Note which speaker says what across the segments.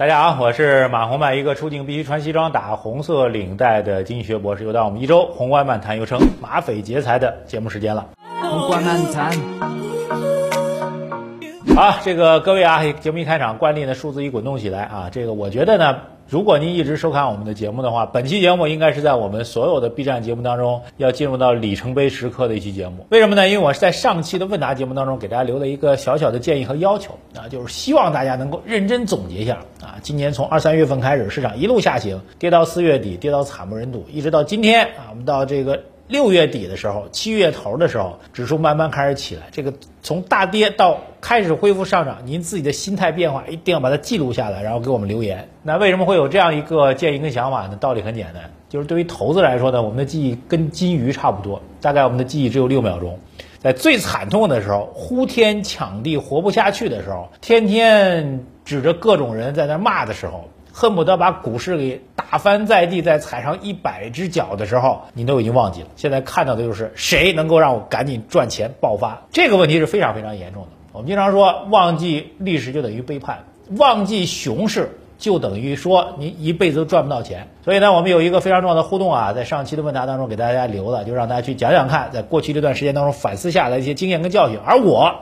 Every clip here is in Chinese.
Speaker 1: 大家好，我是马红漫，一个出镜必须穿西装、打红色领带的经济学博士。又到我们一周宏观漫谈，又称马匪劫财的节目时间了。
Speaker 2: 宏观漫谈，
Speaker 1: 好，这个各位啊，节目一开场，惯例呢，数字一滚动起来啊。这个我觉得呢，如果您一直收看我们的节目的话，本期节目应该是在我们所有的 B 站节目当中要进入到里程碑时刻的一期节目。为什么呢？因为我是在上期的问答节目当中给大家留了一个小小的建议和要求啊，就是希望大家能够认真总结一下啊，今年从二三月份开始，市场一路下行，跌到四月底，跌到惨不忍睹，一直到今天啊，我们到这个。六月底的时候，七月头的时候，指数慢慢开始起来。这个从大跌到开始恢复上涨，您自己的心态变化一定要把它记录下来，然后给我们留言。那为什么会有这样一个建议跟想法呢？道理很简单，就是对于投资来说呢，我们的记忆跟金鱼差不多，大概我们的记忆只有六秒钟。在最惨痛的时候，呼天抢地活不下去的时候，天天指着各种人在那骂的时候。恨不得把股市给打翻在地，再踩上一百只脚的时候，你都已经忘记了。现在看到的就是谁能够让我赶紧赚钱爆发，这个问题是非常非常严重的。我们经常说，忘记历史就等于背叛，忘记熊市就等于说你一辈子都赚不到钱。所以呢，我们有一个非常重要的互动啊，在上期的问答当中给大家留了，就让大家去讲讲看，在过去这段时间当中反思下来一些经验跟教训。而我。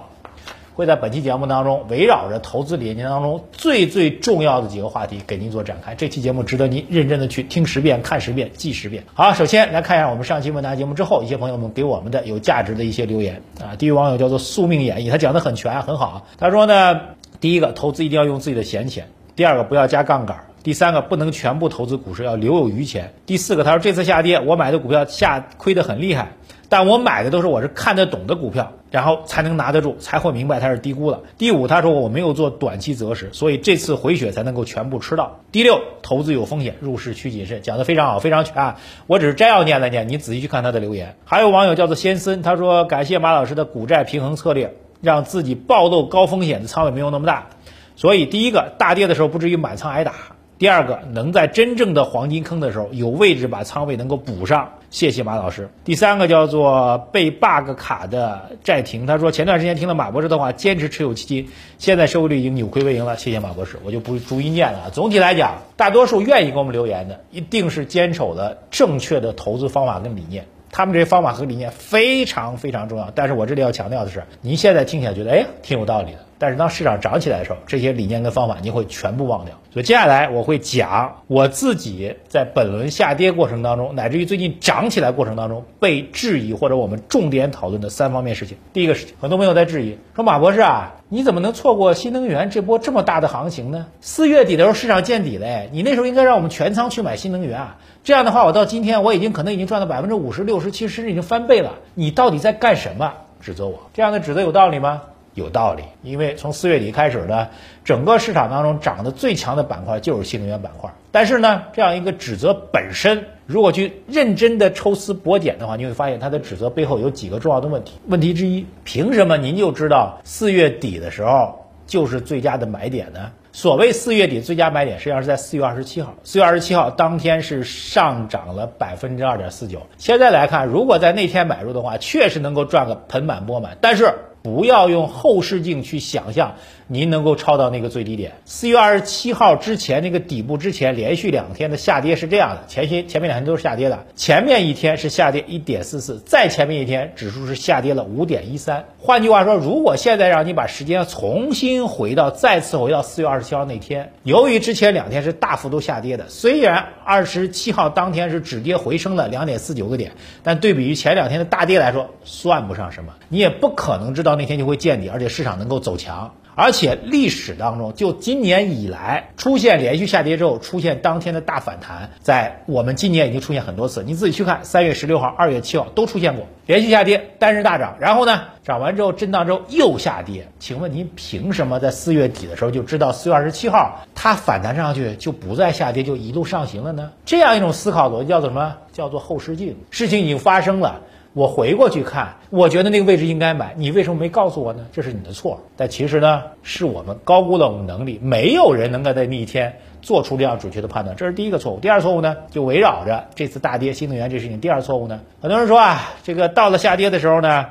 Speaker 1: 会在本期节目当中围绕着投资理念当中最最重要的几个话题给您做展开。这期节目值得您认真的去听十遍、看十遍、记十遍。好，首先来看一下我们上期问答节目之后，一些朋友们给我们的有价值的一些留言啊。第一位网友叫做宿命演绎，他讲的很全很好。他说呢，第一个投资一定要用自己的闲钱，第二个不要加杠杆，第三个不能全部投资股市，要留有余钱。第四个，他说这次下跌我买的股票下亏得很厉害。但我买的都是我是看得懂的股票，然后才能拿得住，才会明白它是低估了。第五，他说我没有做短期择时，所以这次回血才能够全部吃到。第六，投资有风险，入市需谨慎，讲得非常好，非常全啊！我只是摘要念了念，你仔细去看他的留言。还有网友叫做先森，他说感谢马老师的股债平衡策略，让自己暴露高风险的仓位没有那么大，所以第一个大跌的时候不至于满仓挨打。第二个，能在真正的黄金坑的时候有位置把仓位能够补上，谢谢马老师。第三个叫做被 bug 卡的债停，他说前段时间听了马博士的话，坚持持有基金，现在收益率已经扭亏为盈了，谢谢马博士，我就不逐一念了。总体来讲，大多数愿意给我们留言的，一定是坚守了正确的投资方法跟理念。他们这些方法和理念非常非常重要，但是我这里要强调的是，您现在听起来觉得哎呀挺有道理的，但是当市场涨起来的时候，这些理念跟方法您会全部忘掉。所以接下来我会讲我自己在本轮下跌过程当中，乃至于最近涨起来过程当中被质疑或者我们重点讨论的三方面事情。第一个事情，很多朋友在质疑说马博士啊，你怎么能错过新能源这波这么大的行情呢？四月底的时候市场见底了，你那时候应该让我们全仓去买新能源啊。这样的话，我到今天我已经可能已经赚了百分之五十、六十、七十，已经翻倍了。你到底在干什么？指责我？这样的指责有道理吗？有道理，因为从四月底开始呢，整个市场当中涨得最强的板块就是新能源板块。但是呢，这样一个指责本身，如果去认真的抽丝剥茧的话，你会发现它的指责背后有几个重要的问题。问题之一，凭什么您就知道四月底的时候就是最佳的买点呢？所谓四月底最佳买点，实际上是在四月二十七号。四月二十七号当天是上涨了百分之二点四九。现在来看，如果在那天买入的话，确实能够赚个盆满钵满。但是不要用后视镜去想象。您能够抄到那个最低点。四月二十七号之前那个底部之前连续两天的下跌是这样的，前些前面两天都是下跌的，前面一天是下跌一点四四，再前面一天指数是下跌了五点一三。换句话说，如果现在让你把时间重新回到再次回到四月二十七号那天，由于之前两天是大幅度下跌的，虽然二十七号当天是止跌回升了两点四九个点，但对比于前两天的大跌来说，算不上什么。你也不可能知道那天就会见底，而且市场能够走强。而且历史当中，就今年以来出现连续下跌之后，出现当天的大反弹，在我们今年已经出现很多次。你自己去看，三月十六号、二月七号都出现过连续下跌，单日大涨，然后呢，涨完之后震荡之后又下跌。请问您凭什么在四月底的时候就知道四月二十七号它反弹上去就不再下跌，就一路上行了呢？这样一种思考逻辑叫做什么？叫做后视镜。事情已经发生了。我回过去看，我觉得那个位置应该买，你为什么没告诉我呢？这是你的错。但其实呢，是我们高估了我们能力，没有人能够在那一天做出这样准确的判断，这是第一个错误。第二错误呢，就围绕着这次大跌新能源这事情。第二错误呢，很多人说啊，这个到了下跌的时候呢，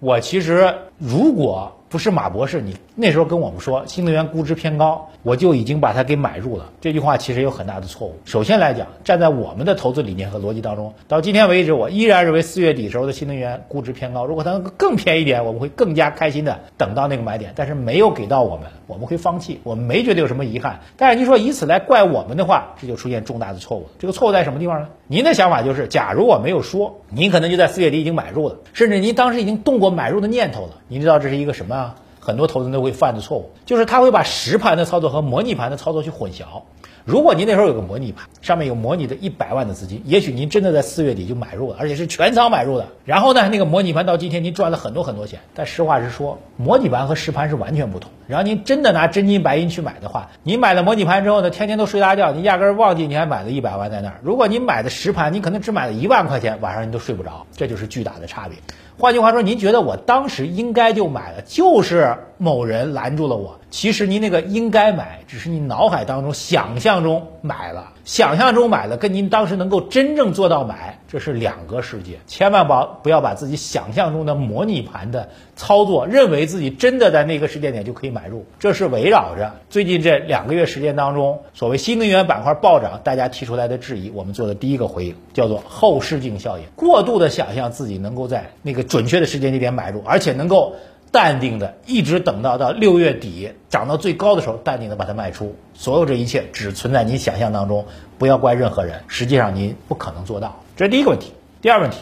Speaker 1: 我其实如果不是马博士，你那时候跟我们说新能源估值偏高，我就已经把它给买入了。这句话其实有很大的错误。首先来讲，站在我们的投资理念和逻辑当中，到今天为止，我依然认为四月底时候的新能源估值偏高。如果它能更便宜点，我们会更加开心的等到那个买点。但是没有给到我们，我们会放弃，我们没觉得有什么遗憾。但是您说以此来怪我们的话，这就出现重大的错误。这个错误在什么地方呢？您的想法就是，假如我没有说，您可能就在四月底已经买入了，甚至您当时已经动过买入的念头了。您知道这是一个什么？很多投资人都会犯的错误，就是他会把实盘的操作和模拟盘的操作去混淆。如果您那时候有个模拟盘，上面有模拟的一百万的资金，也许您真的在四月底就买入了，而且是全仓买入的。然后呢，那个模拟盘到今天您赚了很多很多钱。但实话实说，模拟盘和实盘是完全不同。然后您真的拿真金白银去买的话，你买了模拟盘之后呢，天天都睡大觉，你压根儿忘记你还买了一百万在那儿。如果您买的实盘，你可能只买了一万块钱，晚上你都睡不着，这就是巨大的差别。换句话说，您觉得我当时应该就买了，就是某人拦住了我。其实您那个应该买，只是你脑海当中想象中买了，想象中买了，跟您当时能够真正做到买，这是两个世界。千万不不要把自己想象中的模拟盘的操作，认为自己真的在那个时间点就可以买入。这是围绕着最近这两个月时间当中，所谓新能源板块暴涨，大家提出来的质疑，我们做的第一个回应叫做后视镜效应，过度的想象自己能够在那个准确的时间节点买入，而且能够。淡定的，一直等到到六月底涨到最高的时候，淡定的把它卖出。所有这一切只存在你想象当中，不要怪任何人。实际上您不可能做到，这是第一个问题。第二问题，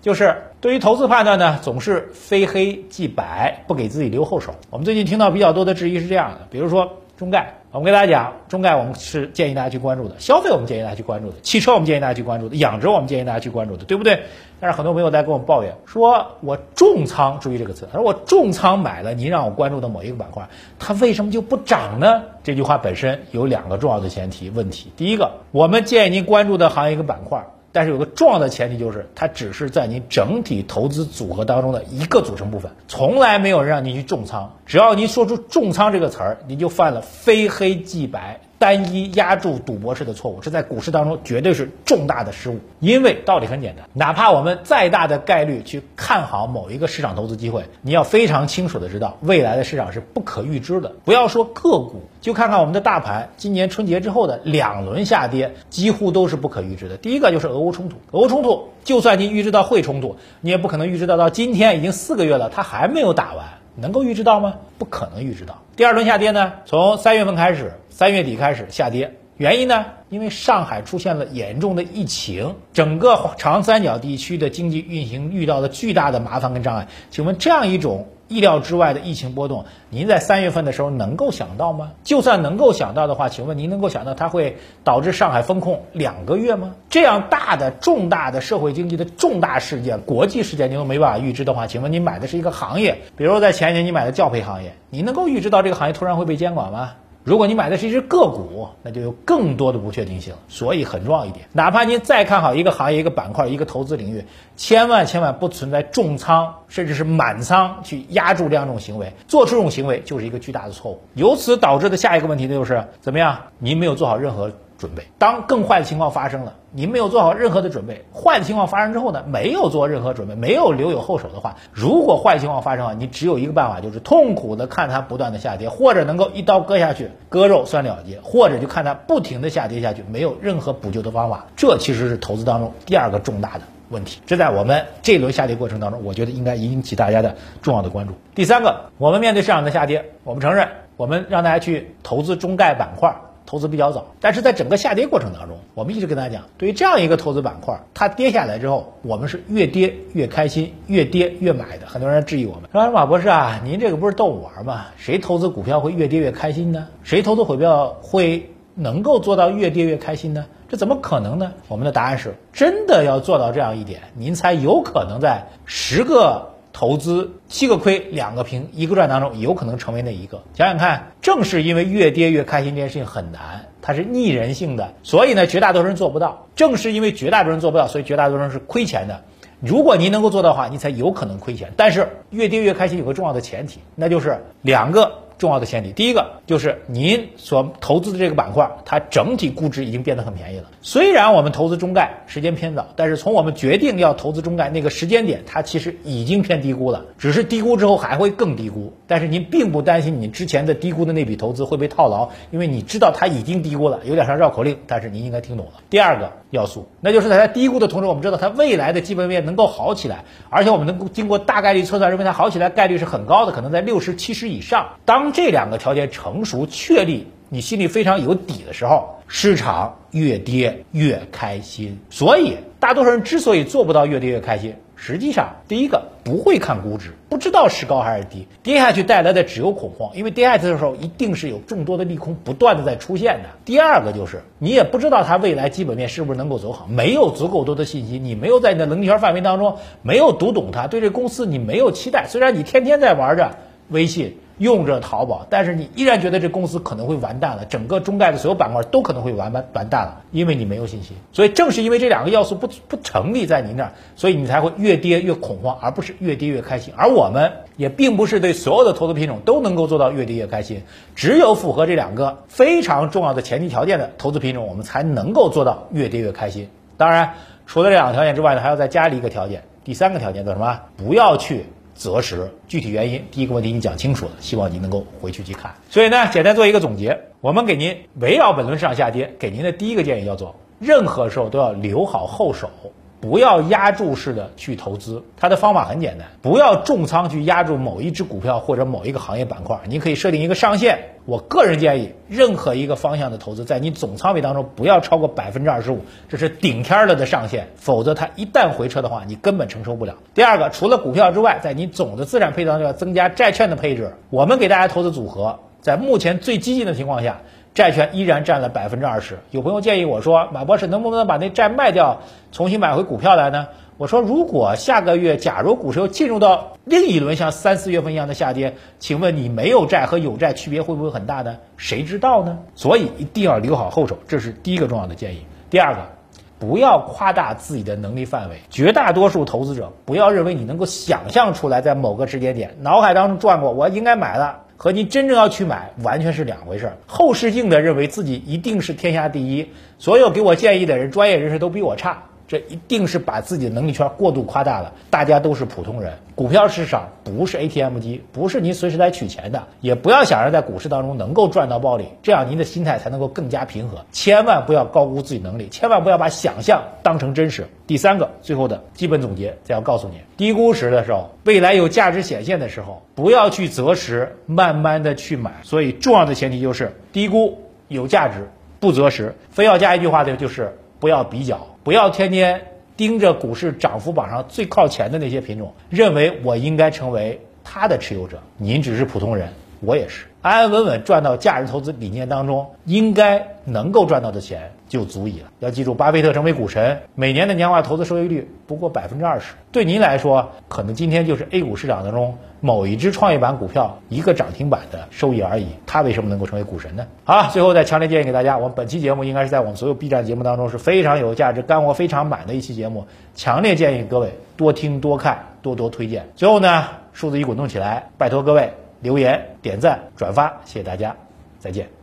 Speaker 1: 就是对于投资判断呢，总是非黑即白，不给自己留后手。我们最近听到比较多的质疑是这样的，比如说。中概，我们跟大家讲，中概我们是建议大家去关注的，消费我们建议大家去关注的，汽车我们建议大家去关注的，养殖我们建议大家去关注的，对不对？但是很多朋友在跟我们抱怨，说我重仓，注意这个词，他说我重仓买了您让我关注的某一个板块，它为什么就不涨呢？这句话本身有两个重要的前提问题，第一个，我们建议您关注的行业跟板块。但是有个重要的前提就是，它只是在你整体投资组合当中的一个组成部分，从来没有人让你去重仓。只要您说出重仓这个词儿，您就犯了非黑即白。单一压住赌博式的错误，这在股市当中绝对是重大的失误。因为道理很简单，哪怕我们再大的概率去看好某一个市场投资机会，你要非常清楚的知道，未来的市场是不可预知的。不要说个股，就看看我们的大盘，今年春节之后的两轮下跌，几乎都是不可预知的。第一个就是俄乌冲突，俄乌冲突，就算你预知到会冲突，你也不可能预知到到今天已经四个月了，它还没有打完。能够预知到吗？不可能预知到。第二轮下跌呢？从三月份开始，三月底开始下跌，原因呢？因为上海出现了严重的疫情，整个长三角地区的经济运行遇到了巨大的麻烦跟障碍。请问这样一种？意料之外的疫情波动，您在三月份的时候能够想到吗？就算能够想到的话，请问您能够想到它会导致上海封控两个月吗？这样大的重大的社会经济的重大事件、国际事件，您都没办法预知的话，请问您买的是一个行业，比如在前年你买的教培行业，你能够预知到这个行业突然会被监管吗？如果你买的是一只个股，那就有更多的不确定性。所以很重要一点，哪怕您再看好一个行业、一个板块、一个投资领域，千万千万不存在重仓甚至是满仓去压住这样一种行为。做出这种行为就是一个巨大的错误。由此导致的下一个问题呢，就是怎么样？您没有做好任何。准备，当更坏的情况发生了，您没有做好任何的准备。坏的情况发生之后呢，没有做任何准备，没有留有后手的话，如果坏情况发生了，你只有一个办法，就是痛苦的看它不断的下跌，或者能够一刀割下去，割肉算了结，或者就看它不停的下跌下去，没有任何补救的方法。这其实是投资当中第二个重大的问题。这在我们这轮下跌过程当中，我觉得应该引起大家的重要的关注。第三个，我们面对市场的下跌，我们承认，我们让大家去投资中概板块。投资比较早，但是在整个下跌过程当中，我们一直跟大家讲，对于这样一个投资板块，它跌下来之后，我们是越跌越开心，越跌越买的。很多人质疑我们说：“马博士啊，您这个不是逗我玩吗？谁投资股票会越跌越开心呢？谁投资股票会能够做到越跌越开心呢？这怎么可能呢？”我们的答案是，真的要做到这样一点，您才有可能在十个。投资七个亏两个平一个赚当中，有可能成为那一个。想想看，正是因为越跌越开心这件事情很难，它是逆人性的，所以呢，绝大多数人做不到。正是因为绝大多数人做不到，所以绝大多数人是亏钱的。如果您能够做到的话，你才有可能亏钱。但是越跌越开心有个重要的前提，那就是两个重要的前提，第一个就是您所投资的这个板块，它整体估值已经变得很便宜了。虽然我们投资中概时间偏早，但是从我们决定要投资中概那个时间点，它其实已经偏低估了，只是低估之后还会更低估。但是您并不担心你之前的低估的那笔投资会被套牢，因为你知道它已经低估了，有点像绕口令，但是您应该听懂了。第二个要素，那就是在它低估的同时，我们知道它未来的基本面能够好起来，而且我们能够经过大概率测算，认为它好起来概率是很高的，可能在六十七十以上。当当这两个条件成熟确立，你心里非常有底的时候，市场越跌越开心。所以，大多数人之所以做不到越跌越开心，实际上第一个不会看估值，不知道是高还是低，跌下去带来的只有恐慌，因为跌下去的时候一定是有众多的利空不断的在出现的。第二个就是你也不知道它未来基本面是不是能够走好，没有足够多的信息，你没有在你的能力圈范围当中没有读懂它，对这公司你没有期待。虽然你天天在玩着微信。用着淘宝，但是你依然觉得这公司可能会完蛋了，整个中概的所有板块都可能会完完完蛋了，因为你没有信心。所以正是因为这两个要素不不成立在你那儿，所以你才会越跌越恐慌，而不是越跌越开心。而我们也并不是对所有的投资品种都能够做到越跌越开心，只有符合这两个非常重要的前提条件的投资品种，我们才能够做到越跌越开心。当然，除了这两个条件之外呢，还要再加一个条件，第三个条件叫什么？不要去。择时，具体原因，第一个问题你讲清楚了，希望您能够回去去看。所以呢，简单做一个总结，我们给您围绕本轮市场下跌，给您的第一个建议叫做，任何时候都要留好后手。不要压住式的去投资，它的方法很简单，不要重仓去压住某一只股票或者某一个行业板块，你可以设定一个上限。我个人建议，任何一个方向的投资，在你总仓位当中不要超过百分之二十五，这是顶天了的上限，否则它一旦回撤的话，你根本承受不了。第二个，除了股票之外，在你总的资产配置当中要增加债券的配置。我们给大家投资组合，在目前最激进的情况下。债券依然占了百分之二十。有朋友建议我说：“马博士，能不能把那债卖掉，重新买回股票来呢？”我说：“如果下个月假如股市又进入到另一轮像三四月份一样的下跌，请问你没有债和有债区别会不会很大呢？谁知道呢？所以一定要留好后手，这是第一个重要的建议。第二个，不要夸大自己的能力范围。绝大多数投资者不要认为你能够想象出来，在某个时间点脑海当中转过，我应该买了。”和你真正要去买完全是两回事儿。后视镜的认为自己一定是天下第一，所有给我建议的人、专业人士都比我差。这一定是把自己的能力圈过度夸大了。大家都是普通人，股票市场不是 ATM 机，不是您随时来取钱的，也不要想着在股市当中能够赚到暴利，这样您的心态才能够更加平和。千万不要高估自己能力，千万不要把想象当成真实。第三个，最后的基本总结，再要告诉你：低估时的时候，未来有价值显现的时候，不要去择时，慢慢的去买。所以重要的前提就是低估有价值，不择时。非要加一句话的就是不要比较。不要天天盯着股市涨幅榜上最靠前的那些品种，认为我应该成为它的持有者。您只是普通人，我也是。安安稳稳赚到价值投资理念当中应该能够赚到的钱就足以了。要记住，巴菲特成为股神，每年的年化投资收益率不过百分之二十。对您来说，可能今天就是 A 股市场当中某一只创业板股票一个涨停板的收益而已。他为什么能够成为股神呢？好，最后再强烈建议给大家，我们本期节目应该是在我们所有 B 站节目当中是非常有价值、干货非常满的一期节目。强烈建议各位多听、多看、多多推荐。最后呢，数字一滚动起来，拜托各位。留言、点赞、转发，谢谢大家，再见。